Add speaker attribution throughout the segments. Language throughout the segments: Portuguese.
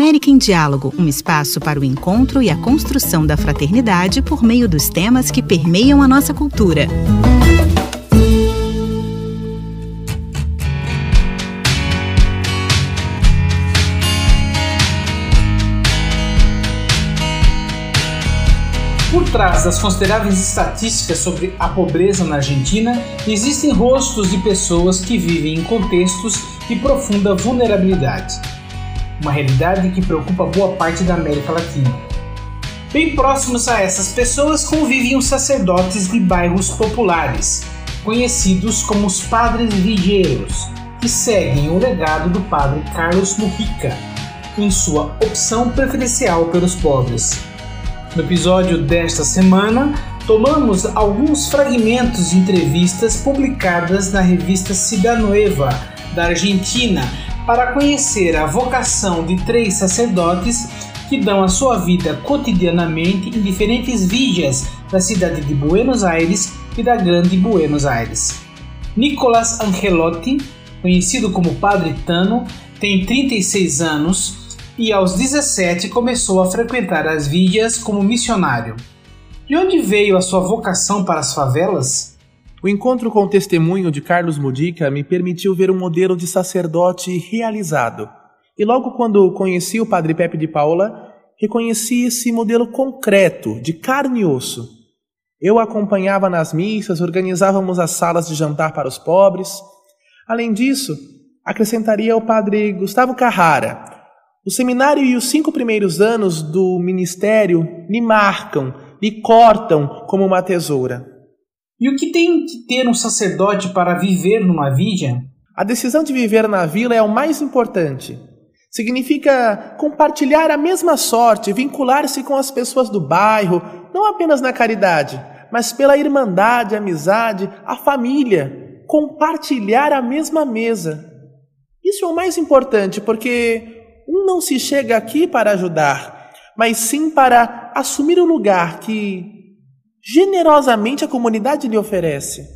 Speaker 1: América em Diálogo, um espaço para o encontro e a construção da fraternidade por meio dos temas que permeiam a nossa cultura.
Speaker 2: Por trás das consideráveis estatísticas sobre a pobreza na Argentina, existem rostos de pessoas que vivem em contextos de profunda vulnerabilidade. Uma realidade que preocupa boa parte da América Latina. Bem próximos a essas pessoas convivem os sacerdotes de bairros populares, conhecidos como os Padres Vigeiros, que seguem o legado do padre Carlos Mujica, em sua opção preferencial pelos pobres. No episódio desta semana, tomamos alguns fragmentos de entrevistas publicadas na revista Cidanueva, da Argentina, para conhecer a vocação de três sacerdotes que dão a sua vida cotidianamente em diferentes villas da cidade de Buenos Aires e da Grande Buenos Aires. Nicolas Angelotti, conhecido como Padre Tano, tem 36 anos e aos 17 começou a frequentar as vilhas como missionário. De onde veio a sua vocação para as favelas?
Speaker 3: O encontro com o testemunho de Carlos Mudica me permitiu ver um modelo de sacerdote realizado. E logo quando conheci o Padre Pepe de Paula, reconheci esse modelo concreto, de carne e osso. Eu acompanhava nas missas, organizávamos as salas de jantar para os pobres. Além disso, acrescentaria o Padre Gustavo Carrara, o seminário e os cinco primeiros anos do ministério me marcam, me cortam como uma tesoura.
Speaker 2: E o que tem que ter um sacerdote para viver numa vila?
Speaker 3: A decisão de viver na vila é o mais importante. Significa compartilhar a mesma sorte, vincular-se com as pessoas do bairro, não apenas na caridade, mas pela irmandade, amizade, a família, compartilhar a mesma mesa. Isso é o mais importante porque um não se chega aqui para ajudar, mas sim para assumir o lugar que generosamente a comunidade lhe oferece.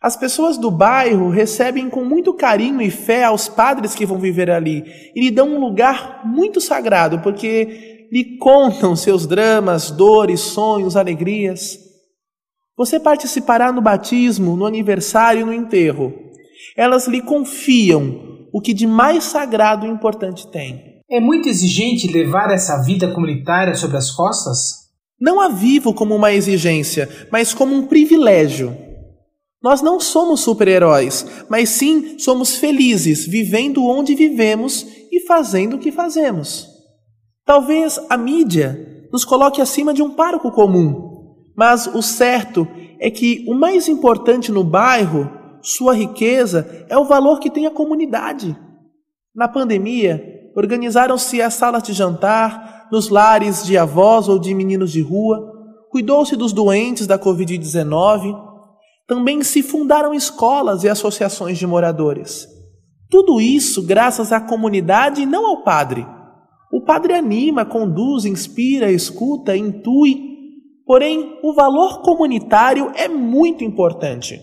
Speaker 3: As pessoas do bairro recebem com muito carinho e fé aos padres que vão viver ali e lhe dão um lugar muito sagrado, porque lhe contam seus dramas, dores, sonhos, alegrias. Você participará no batismo, no aniversário e no enterro. Elas lhe confiam o que de mais sagrado e importante tem.
Speaker 2: É muito exigente levar essa vida comunitária sobre as costas?
Speaker 3: Não a vivo como uma exigência, mas como um privilégio. Nós não somos super-heróis, mas sim somos felizes vivendo onde vivemos e fazendo o que fazemos. Talvez a mídia nos coloque acima de um pároco comum, mas o certo é que o mais importante no bairro sua riqueza é o valor que tem a comunidade. Na pandemia, organizaram-se as salas de jantar nos lares de avós ou de meninos de rua, cuidou-se dos doentes da Covid-19, também se fundaram escolas e associações de moradores. Tudo isso graças à comunidade e não ao padre. O padre anima, conduz, inspira, escuta, intui, porém o valor comunitário é muito importante.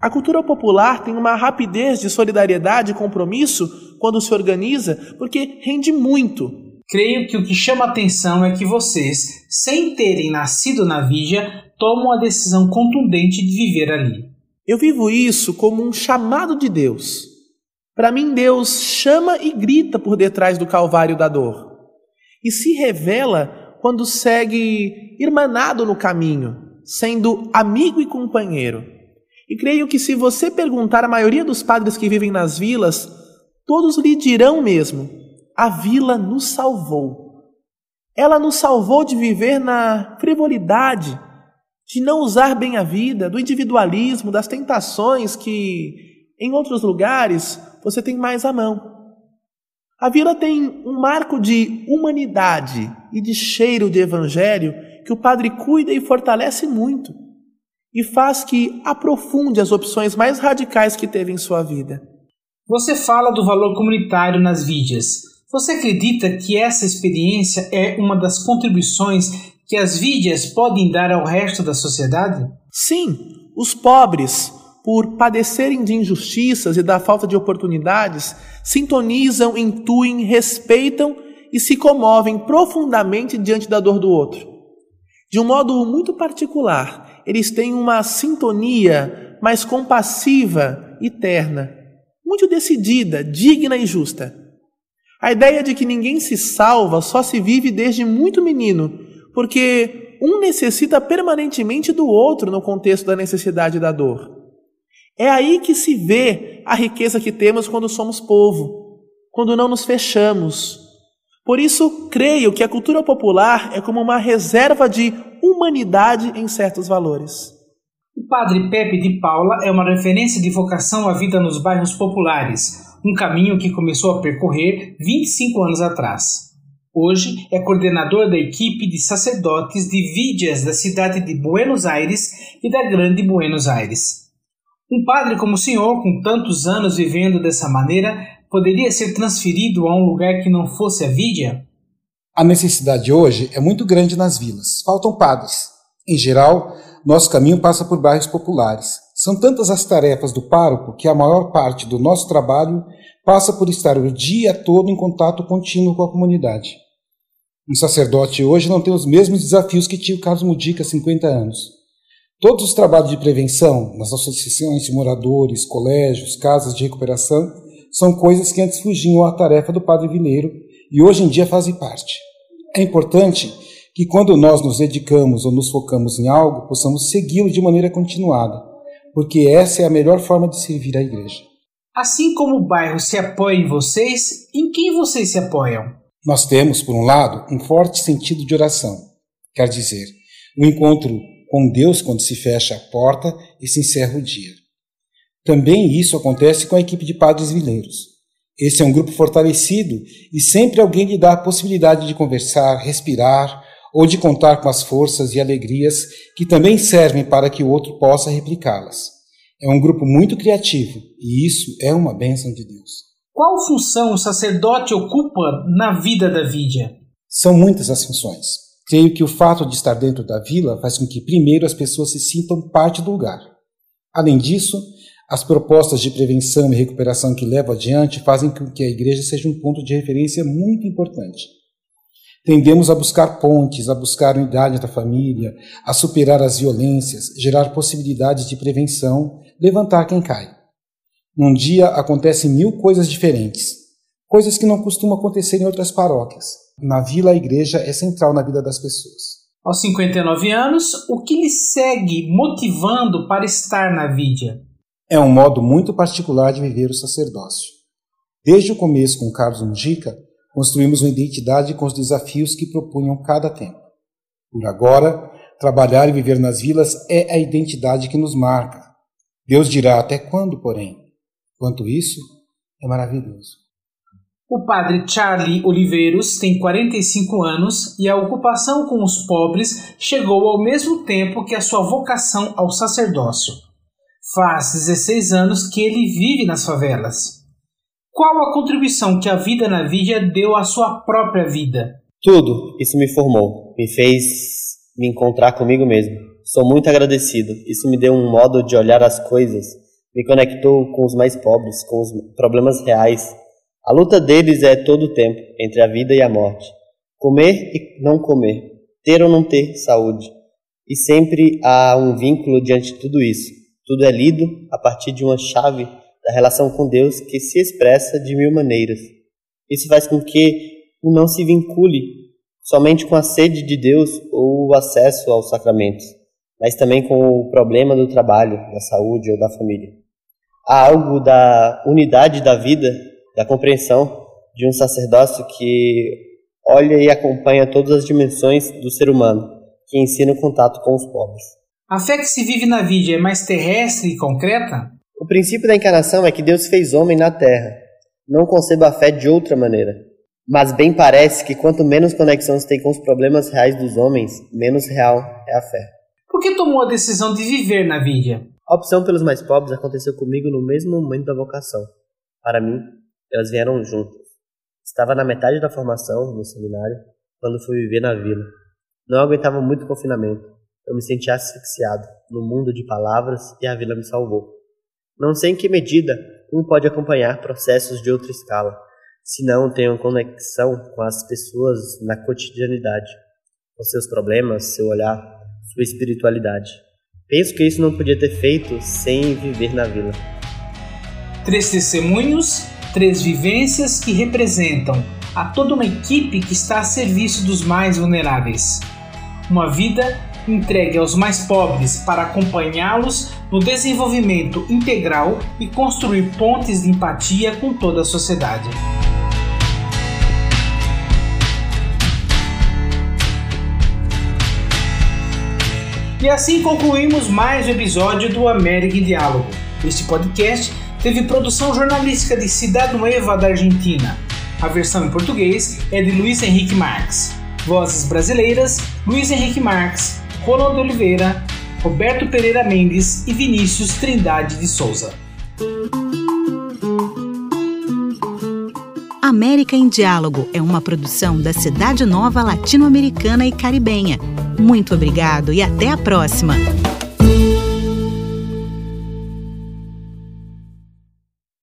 Speaker 3: A cultura popular tem uma rapidez de solidariedade e compromisso quando se organiza, porque rende muito.
Speaker 2: Creio que o que chama atenção é que vocês, sem terem nascido na Vigia, tomam a decisão contundente de viver ali.
Speaker 3: Eu vivo isso como um chamado de Deus. Para mim, Deus chama e grita por detrás do calvário da dor. E se revela quando segue irmanado no caminho, sendo amigo e companheiro. E creio que se você perguntar à maioria dos padres que vivem nas vilas, todos lhe dirão mesmo: a vila nos salvou. Ela nos salvou de viver na frivolidade, de não usar bem a vida, do individualismo, das tentações que em outros lugares você tem mais à mão. A vila tem um marco de humanidade e de cheiro de evangelho que o padre cuida e fortalece muito e faz que aprofunde as opções mais radicais que teve em sua vida.
Speaker 2: Você fala do valor comunitário nas vídeas. Você acredita que essa experiência é uma das contribuições que as vídeas podem dar ao resto da sociedade?
Speaker 3: Sim, os pobres, por padecerem de injustiças e da falta de oportunidades, sintonizam, intuem, respeitam e se comovem profundamente diante da dor do outro. De um modo muito particular, eles têm uma sintonia mais compassiva e terna, muito decidida, digna e justa. A ideia de que ninguém se salva só se vive desde muito menino, porque um necessita permanentemente do outro no contexto da necessidade e da dor. É aí que se vê a riqueza que temos quando somos povo, quando não nos fechamos, por isso, creio que a cultura popular é como uma reserva de humanidade em certos valores.
Speaker 2: Padre Pepe de Paula é uma referência de vocação à vida nos bairros populares, um caminho que começou a percorrer 25 anos atrás. Hoje é coordenador da equipe de sacerdotes de vídeas da cidade de Buenos Aires e da Grande Buenos Aires. Um padre como o senhor, com tantos anos vivendo dessa maneira, poderia ser transferido a um lugar que não fosse a Vídia?
Speaker 4: A necessidade hoje é muito grande nas vilas. Faltam padres. Em geral, nosso caminho passa por bairros populares. São tantas as tarefas do pároco que a maior parte do nosso trabalho passa por estar o dia todo em contato contínuo com a comunidade. Um sacerdote hoje não tem os mesmos desafios que tinha o Carlos Mudica há 50 anos. Todos os trabalhos de prevenção nas associações de moradores, colégios, casas de recuperação são coisas que antes fugiam à tarefa do padre vileiro e hoje em dia fazem parte. É importante que quando nós nos dedicamos ou nos focamos em algo, possamos segui-lo de maneira continuada, porque essa é a melhor forma de servir a igreja.
Speaker 2: Assim como o bairro se apoia em vocês, em quem vocês se apoiam?
Speaker 4: Nós temos, por um lado, um forte sentido de oração, quer dizer, o um encontro com Deus quando se fecha a porta e se encerra o dia. Também isso acontece com a equipe de padres vileiros. Esse é um grupo fortalecido e sempre alguém lhe dá a possibilidade de conversar, respirar ou de contar com as forças e alegrias que também servem para que o outro possa replicá-las. É um grupo muito criativo e isso é uma bênção de Deus.
Speaker 2: Qual função o sacerdote ocupa na vida da Vídia?
Speaker 4: São muitas as funções. Creio que o fato de estar dentro da vila faz com que, primeiro, as pessoas se sintam parte do lugar. Além disso, as propostas de prevenção e recuperação que levo adiante fazem com que a igreja seja um ponto de referência muito importante. Tendemos a buscar pontes, a buscar unidade da família, a superar as violências, gerar possibilidades de prevenção, levantar quem cai. Num dia acontecem mil coisas diferentes, coisas que não costumam acontecer em outras paróquias. Na vila, a igreja é central na vida das pessoas.
Speaker 2: Aos 59 anos, o que lhe segue motivando para estar na vida?
Speaker 4: É um modo muito particular de viver o sacerdócio. Desde o começo com Carlos Mujica, construímos uma identidade com os desafios que propunham cada tempo. Por agora, trabalhar e viver nas vilas é a identidade que nos marca. Deus dirá até quando, porém. Quanto isso, é maravilhoso.
Speaker 2: O padre Charlie Oliveiros tem 45 anos e a ocupação com os pobres chegou ao mesmo tempo que a sua vocação ao sacerdócio. Faz 16 anos que ele vive nas favelas. Qual a contribuição que a vida na Vídia deu à sua própria vida?
Speaker 5: Tudo. Isso me formou, me fez me encontrar comigo mesmo. Sou muito agradecido. Isso me deu um modo de olhar as coisas, me conectou com os mais pobres, com os problemas reais. A luta deles é todo o tempo, entre a vida e a morte. Comer e não comer, ter ou não ter saúde. E sempre há um vínculo diante de tudo isso. Tudo é lido a partir de uma chave da relação com Deus que se expressa de mil maneiras. Isso faz com que não se vincule somente com a sede de Deus ou o acesso aos sacramentos, mas também com o problema do trabalho, da saúde ou da família. Há algo da unidade da vida, da compreensão de um sacerdócio que olha e acompanha todas as dimensões do ser humano, que ensina o contato com os pobres.
Speaker 2: A fé que se vive na vida é mais terrestre e concreta?
Speaker 5: O princípio da encarnação é que Deus fez homem na terra. Não conceba a fé de outra maneira. Mas bem parece que quanto menos conexão se tem com os problemas reais dos homens, menos real é a fé.
Speaker 2: Por que tomou a decisão de viver na vida?
Speaker 5: A opção pelos mais pobres aconteceu comigo no mesmo momento da vocação. Para mim, elas vieram juntas. Estava na metade da formação, no seminário, quando fui viver na vila. Não aguentava muito confinamento. Eu me senti asfixiado no mundo de palavras e a vila me salvou. Não sei em que medida um pode acompanhar processos de outra escala, se não tenham conexão com as pessoas na cotidianidade, com seus problemas, seu olhar, sua espiritualidade. Penso que isso não podia ter feito sem viver na vila.
Speaker 2: Três testemunhos, três vivências que representam a toda uma equipe que está a serviço dos mais vulneráveis. Uma vida entregue aos mais pobres para acompanhá-los no desenvolvimento integral e construir pontes de empatia com toda a sociedade. E assim concluímos mais um episódio do América em Diálogo. Este podcast teve produção jornalística de Cidade Nueva da Argentina. A versão em português é de Luiz Henrique Marques. Vozes brasileiras: Luiz Henrique Marques, Ronaldo Oliveira, Roberto Pereira Mendes e Vinícius Trindade de Souza.
Speaker 1: América em Diálogo é uma produção da Cidade Nova Latino-Americana e Caribenha. Muito obrigado e até a próxima!